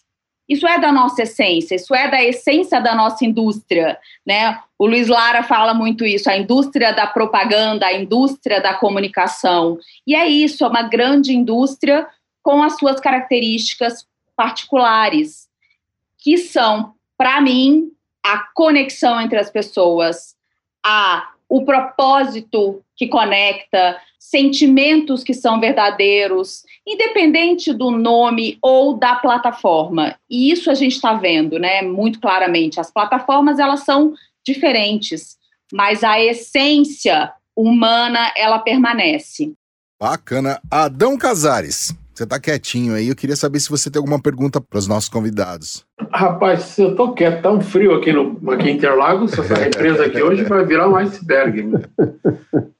Isso é da nossa essência, isso é da essência da nossa indústria, né? O Luiz Lara fala muito isso, a indústria da propaganda, a indústria da comunicação. E é isso, é uma grande indústria com as suas características particulares, que são, para mim, a conexão entre as pessoas, a o propósito que conecta, sentimentos que são verdadeiros, independente do nome ou da plataforma. E isso a gente está vendo, né, muito claramente. As plataformas elas são diferentes, mas a essência humana ela permanece. Bacana. Adão Casares. Você tá quietinho aí. Eu queria saber se você tem alguma pergunta para os nossos convidados. Rapaz, eu tô quieto, tá um frio aqui, no, aqui em Interlagos, essa represa aqui hoje vai virar um iceberg. Né?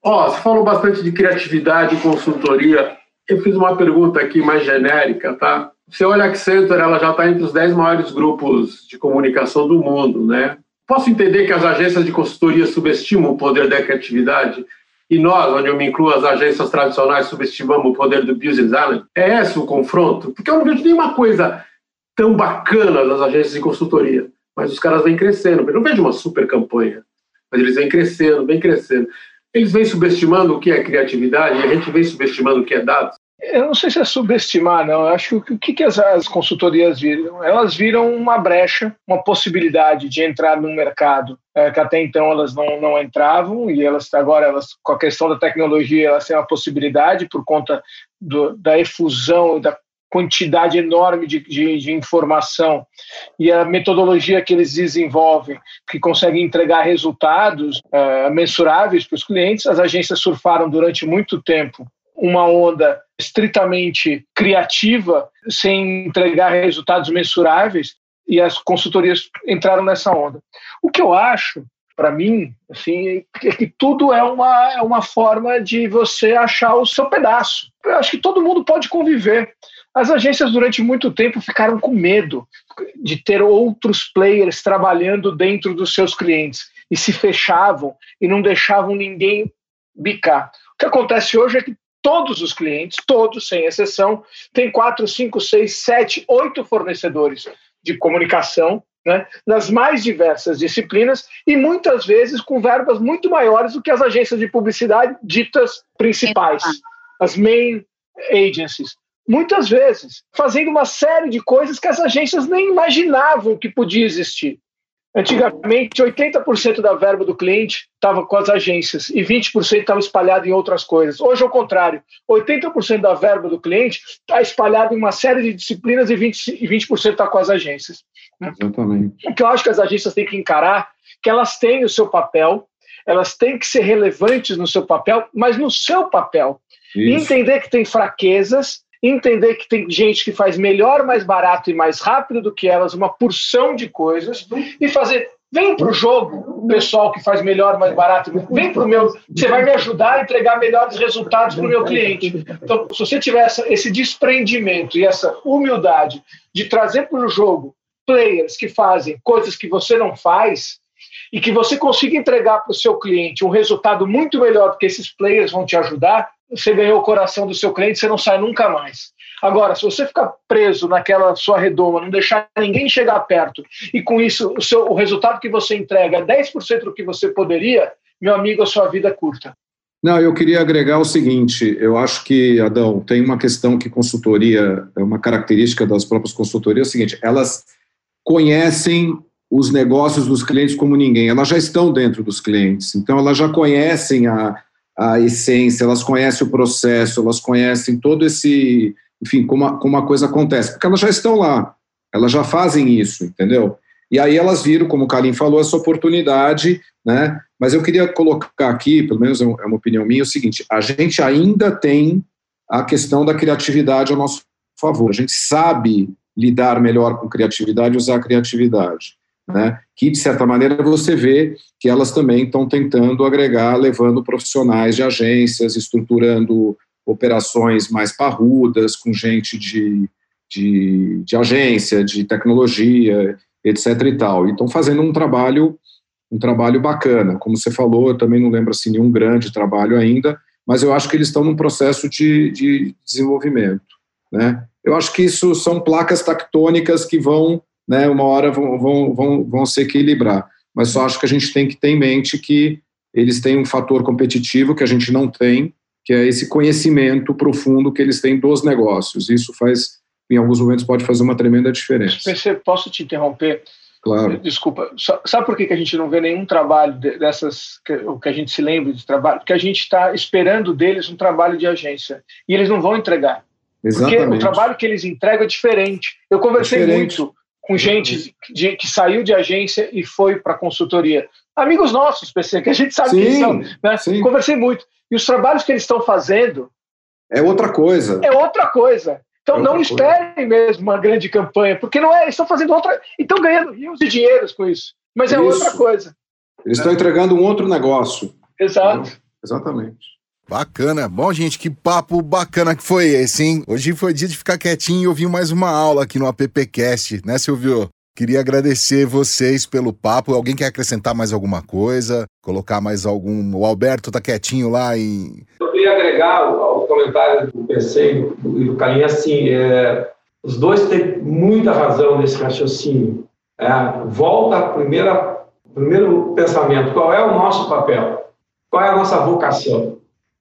Ó, você falou bastante de criatividade consultoria. Eu fiz uma pergunta aqui mais genérica, tá? Você olha a Accenture, ela já está entre os 10 maiores grupos de comunicação do mundo, né? Posso entender que as agências de consultoria subestimam o poder da criatividade? e nós, onde eu me incluo, as agências tradicionais, subestimamos o poder do business analyst? É esse o confronto? Porque eu não vejo nenhuma coisa tão bacana das agências de consultoria, mas os caras vêm crescendo. Eu não vejo uma super campanha, mas eles vêm crescendo, vêm crescendo. Eles vêm subestimando o que é criatividade e a gente vem subestimando o que é dados. Eu não sei se é subestimar, não. Eu acho que o que, que as, as, consultorias viram? Elas viram uma brecha, uma possibilidade de entrar num mercado é, que até então elas não, não entravam e elas agora, elas, com a questão da tecnologia, elas têm uma possibilidade por conta do, da efusão, da quantidade enorme de, de, de, informação e a metodologia que eles desenvolvem, que conseguem entregar resultados é, mensuráveis para os clientes. As agências surfaram durante muito tempo uma onda estritamente criativa, sem entregar resultados mensuráveis, e as consultorias entraram nessa onda. O que eu acho, para mim, assim, é que tudo é uma, é uma forma de você achar o seu pedaço. Eu acho que todo mundo pode conviver. As agências, durante muito tempo, ficaram com medo de ter outros players trabalhando dentro dos seus clientes e se fechavam e não deixavam ninguém bicar. O que acontece hoje é que todos os clientes, todos sem exceção, têm quatro, cinco, seis, sete, oito fornecedores de comunicação, né, nas mais diversas disciplinas e muitas vezes com verbas muito maiores do que as agências de publicidade ditas principais, as main agencies muitas vezes, fazendo uma série de coisas que as agências nem imaginavam que podia existir. Antigamente, 80% da verba do cliente estava com as agências e 20% estava espalhado em outras coisas. Hoje, ao contrário, 80% da verba do cliente está espalhado em uma série de disciplinas e 20%, e 20 está com as agências. Exatamente. O que eu acho que as agências têm que encarar que elas têm o seu papel, elas têm que ser relevantes no seu papel, mas no seu papel. Isso. Entender que tem fraquezas entender que tem gente que faz melhor, mais barato e mais rápido do que elas, uma porção de coisas, e fazer. Vem para o jogo, pessoal que faz melhor, mais barato. Vem para o meu. Você vai me ajudar a entregar melhores resultados para o meu cliente. Então, se você tiver essa, esse desprendimento e essa humildade de trazer para o jogo players que fazem coisas que você não faz, e que você consiga entregar para o seu cliente um resultado muito melhor do que esses players vão te ajudar, você ganhou o coração do seu cliente, você não sai nunca mais. Agora, se você ficar preso naquela sua redoma, não deixar ninguém chegar perto, e com isso o, seu, o resultado que você entrega é 10% do que você poderia, meu amigo, a sua vida é curta. Não, eu queria agregar o seguinte: eu acho que, Adão, tem uma questão que consultoria, é uma característica das próprias consultorias, é o seguinte: elas conhecem os negócios dos clientes como ninguém, elas já estão dentro dos clientes, então elas já conhecem a, a essência, elas conhecem o processo, elas conhecem todo esse, enfim, como a, como a coisa acontece, porque elas já estão lá, elas já fazem isso, entendeu? E aí elas viram, como o Kalim falou, essa oportunidade, né? Mas eu queria colocar aqui, pelo menos é, é uma opinião minha, é o seguinte: a gente ainda tem a questão da criatividade ao nosso favor. A gente sabe lidar melhor com criatividade, usar a criatividade. Né? que, de certa maneira, você vê que elas também estão tentando agregar, levando profissionais de agências, estruturando operações mais parrudas, com gente de, de, de agência, de tecnologia, etc. e tal. E estão fazendo um trabalho um trabalho bacana. Como você falou, eu também não lembro assim nenhum grande trabalho ainda, mas eu acho que eles estão num processo de, de desenvolvimento. Né? Eu acho que isso são placas tectônicas que vão, né, uma hora vão, vão, vão, vão se equilibrar. Mas só acho que a gente tem que ter em mente que eles têm um fator competitivo que a gente não tem, que é esse conhecimento profundo que eles têm dos negócios. Isso faz, em alguns momentos, pode fazer uma tremenda diferença. Posso te interromper? Claro. Desculpa, sabe por que a gente não vê nenhum trabalho dessas, o que a gente se lembra de trabalho? Porque a gente está esperando deles um trabalho de agência e eles não vão entregar. Exatamente. Porque o trabalho que eles entregam é diferente. Eu conversei diferente. muito com gente de, que saiu de agência e foi para consultoria. Amigos nossos, PC, que a gente sabe sim, quem são. Né? Sim. Conversei muito. E os trabalhos que eles estão fazendo. É outra coisa. É outra coisa. Então, não esperem mesmo uma grande campanha, porque não é, eles estão fazendo outra. Estão ganhando rios de dinheiros com isso. Mas é isso. outra coisa. Eles estão entregando um outro negócio. Exato. Exatamente. Bacana. Bom, gente, que papo bacana que foi esse, hein? Hoje foi dia de ficar quietinho e ouvir mais uma aula aqui no AppCast, né, Silvio? Queria agradecer vocês pelo papo. Alguém quer acrescentar mais alguma coisa? Colocar mais algum. O Alberto tá quietinho lá em. Eu queria agregar ao comentário do PC e do, Calinha, assim, é, os dois têm muita razão nesse raciocínio. É, volta a primeira, primeiro pensamento: qual é o nosso papel? Qual é a nossa vocação?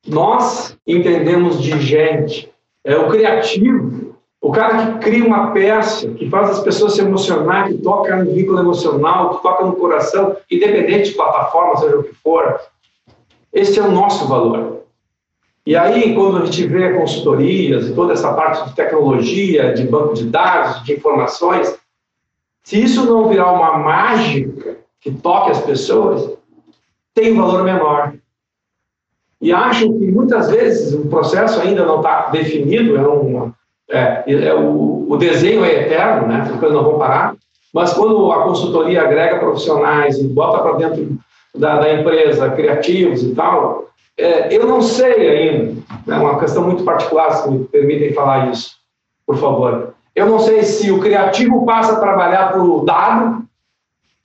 Nós entendemos de gente, é o criativo, o cara que cria uma peça, que faz as pessoas se emocionar, que toca no vínculo emocional, que toca no coração, independente de plataforma, seja o que for. Esse é o nosso valor. E aí, quando a gente vê consultorias e toda essa parte de tecnologia, de banco de dados, de informações, se isso não virar uma mágica que toque as pessoas, tem um valor menor. E acho que muitas vezes o processo ainda não está definido, é, uma, é, é o, o, desenho é eterno, né? as coisas não vão parar, mas quando a consultoria agrega profissionais e bota para dentro da, da empresa criativos e tal, é, eu não sei ainda, é uma questão muito particular, se me permitem falar isso, por favor. Eu não sei se o criativo passa a trabalhar para o dado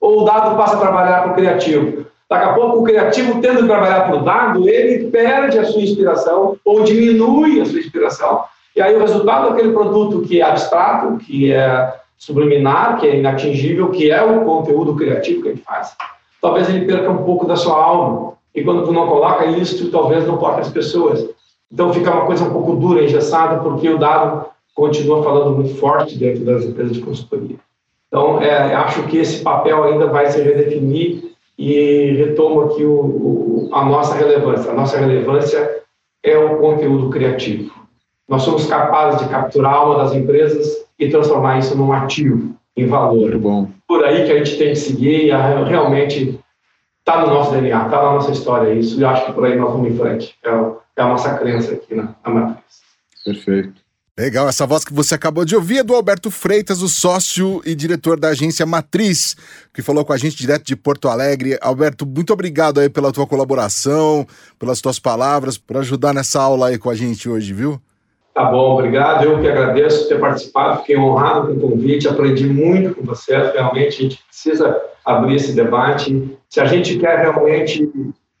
ou o dado passa a trabalhar para o criativo. Daqui a pouco, o criativo, tendo que trabalhar para o dado, ele perde a sua inspiração ou diminui a sua inspiração. E aí, o resultado daquele produto que é abstrato, que é subliminar, que é inatingível, que é o conteúdo criativo que gente faz, talvez ele perca um pouco da sua alma. E quando tu não coloca isso, talvez não toque as pessoas. Então fica uma coisa um pouco dura, engessada, porque o dado continua falando muito forte dentro das empresas de consultoria. Então, é, acho que esse papel ainda vai se redefinir e retomo aqui o, o, a nossa relevância. A nossa relevância é o conteúdo criativo. Nós somos capazes de capturar a alma das empresas e transformar isso num ativo, em valor. Muito bom. Por aí que a gente tem que seguir e realmente está no nosso DNA, está na nossa história isso, e acho que por aí nós vamos em frente. É, é a nossa crença aqui na, na matriz. Perfeito. Legal, essa voz que você acabou de ouvir é do Alberto Freitas, o sócio e diretor da agência Matriz, que falou com a gente direto de Porto Alegre. Alberto, muito obrigado aí pela tua colaboração, pelas tuas palavras, por ajudar nessa aula aí com a gente hoje, viu? Tá bom, obrigado. Eu que agradeço por ter participado, fiquei honrado com o convite, aprendi muito com você. Realmente a gente precisa abrir esse debate. Se a gente quer realmente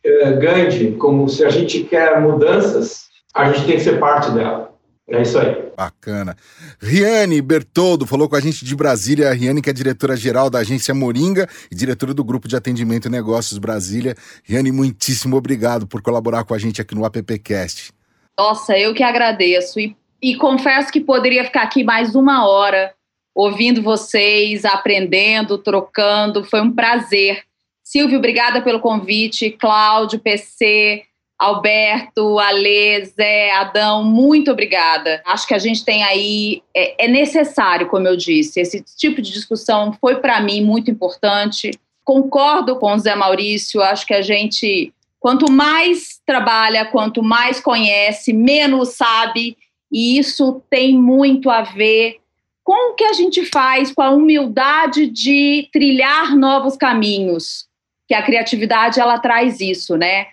é, ganhe, como se a gente quer mudanças, a gente tem que ser parte dela. É isso aí. Bacana. Riane Bertoldo falou com a gente de Brasília. A Riane, que é diretora-geral da agência Moringa e diretora do Grupo de Atendimento e Negócios Brasília. Riane, muitíssimo obrigado por colaborar com a gente aqui no AppCast. Nossa, eu que agradeço. E, e confesso que poderia ficar aqui mais uma hora ouvindo vocês, aprendendo, trocando. Foi um prazer. Silvio, obrigada pelo convite. Cláudio, PC, Alberto, Alê, Zé, Adão, muito obrigada. Acho que a gente tem aí, é, é necessário, como eu disse, esse tipo de discussão foi para mim muito importante. Concordo com o Zé Maurício, acho que a gente, quanto mais trabalha, quanto mais conhece, menos sabe, e isso tem muito a ver com o que a gente faz, com a humildade de trilhar novos caminhos, que a criatividade ela traz isso, né?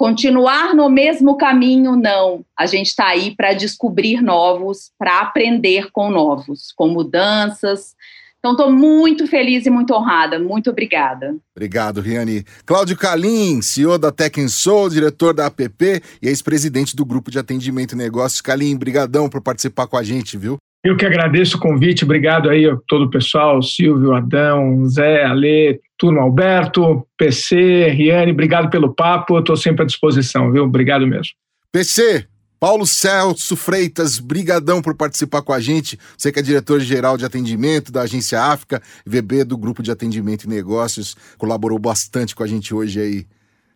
Continuar no mesmo caminho, não. A gente está aí para descobrir novos, para aprender com novos, com mudanças. Então, estou muito feliz e muito honrada. Muito obrigada. Obrigado, Riane. Cláudio Calim, CEO da Tech Soul, diretor da APP e ex-presidente do Grupo de Atendimento e Negócios. Calim, brigadão por participar com a gente, viu? Eu que agradeço o convite, obrigado aí a todo o pessoal, Silvio, Adão, Zé, Alê, turma Alberto, PC, Riane, obrigado pelo papo, eu estou sempre à disposição, viu? Obrigado mesmo. PC, Paulo Celso Freitas, brigadão por participar com a gente. Você que é diretor-geral de atendimento da Agência África, VB do Grupo de Atendimento e Negócios, colaborou bastante com a gente hoje aí.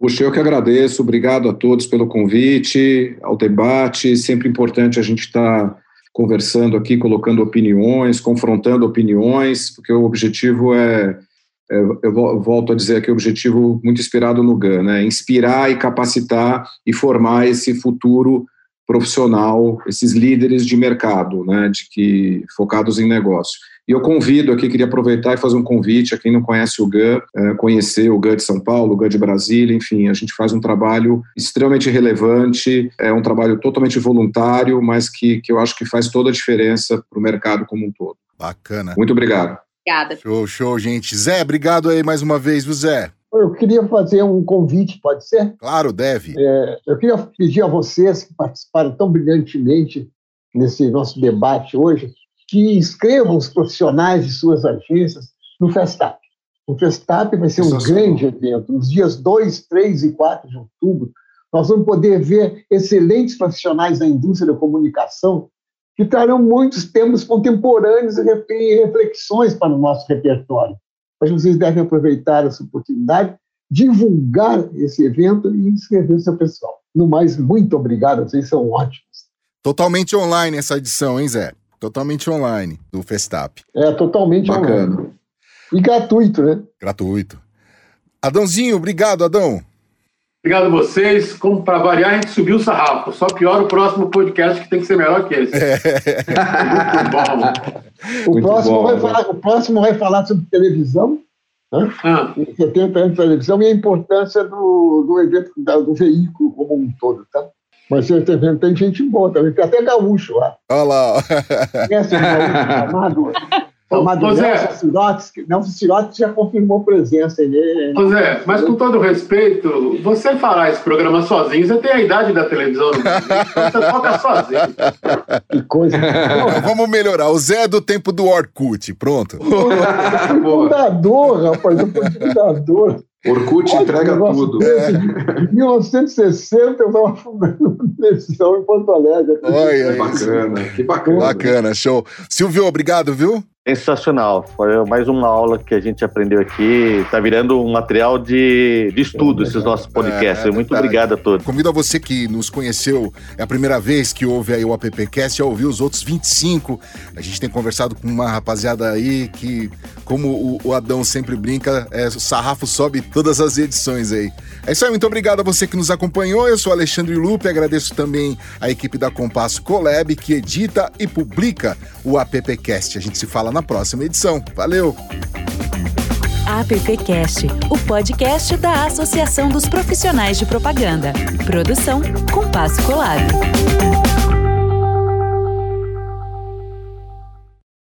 Puxa, eu que agradeço, obrigado a todos pelo convite, ao debate, sempre importante a gente estar tá conversando aqui, colocando opiniões, confrontando opiniões, porque o objetivo é, é eu volto a dizer aqui, o objetivo muito inspirado no GAN, né? Inspirar e capacitar e formar esse futuro profissional, esses líderes de mercado, né? De que focados em negócio. E eu convido aqui, queria aproveitar e fazer um convite a quem não conhece o GAN, é, conhecer o GAN de São Paulo, o GAN de Brasília, enfim, a gente faz um trabalho extremamente relevante, é um trabalho totalmente voluntário, mas que, que eu acho que faz toda a diferença para o mercado como um todo. Bacana. Muito obrigado. Obrigada. Show, show, gente. Zé, obrigado aí mais uma vez, viu, Zé? Eu queria fazer um convite, pode ser? Claro, deve. É, eu queria pedir a vocês que participaram tão brilhantemente nesse nosso debate hoje, que inscrevam os profissionais de suas agências no Festap. O Festap vai ser um grande evento. Nos dias 2, 3 e 4 de outubro, nós vamos poder ver excelentes profissionais da indústria da comunicação que trarão muitos temas contemporâneos e reflexões para o nosso repertório. Mas vocês devem aproveitar essa oportunidade, divulgar esse evento e inscrever seu pessoal. No mais, muito obrigado, vocês são ótimos. Totalmente online essa edição, hein, Zé? Totalmente online, do Festap. É, totalmente Bacana. online. E gratuito, né? Gratuito. Adãozinho, obrigado, Adão. Obrigado a vocês. Como para variar, a gente subiu o sarrafo. Só pior o próximo podcast que tem que ser melhor que esse. É. Muito bom. O, próximo bom, vai falar, o próximo vai falar sobre televisão. Né? Ah. 70 anos de televisão e a importância do, do evento, do veículo como um todo. Tá? Mas você tá vendo, tem gente boa também, tem até gaúcho lá. Olha lá. Conhece um gaúcho chamado, chamado Nelson Sirotes? Nelson Sirotes já confirmou presença. Ele, Ô Zé, mas com todo respeito, você fará esse programa sozinho, você tem a idade da televisão então você toca sozinho. Que coisa. vamos melhorar. O Zé é do tempo do Orkut, pronto. Eu fui fundador, rapaz, eu fui fundador. Orkut entrega tudo. Em 1960 eu estava fundando uma televisão em Porto Alegre. Olha, que bacana, que bacana. Bacana, show. Silvio, obrigado, viu? Sensacional. Foi mais uma aula que a gente aprendeu aqui. Está virando um material de, de estudo é, esses nossos podcasts. É, é Muito obrigado a todos. Convido a você que nos conheceu, é a primeira vez que ouve aí o AppCast, a ouvir os outros 25. A gente tem conversado com uma rapaziada aí que, como o, o Adão sempre brinca, é, o sarrafo sobe todas as edições aí. É isso aí, muito obrigado a você que nos acompanhou. Eu sou Alexandre Lupe, agradeço também a equipe da Compasso Colab, que edita e publica o AppCast. A gente se fala na próxima edição. Valeu! AppCast, o podcast da Associação dos Profissionais de Propaganda. Produção Compasso Colab.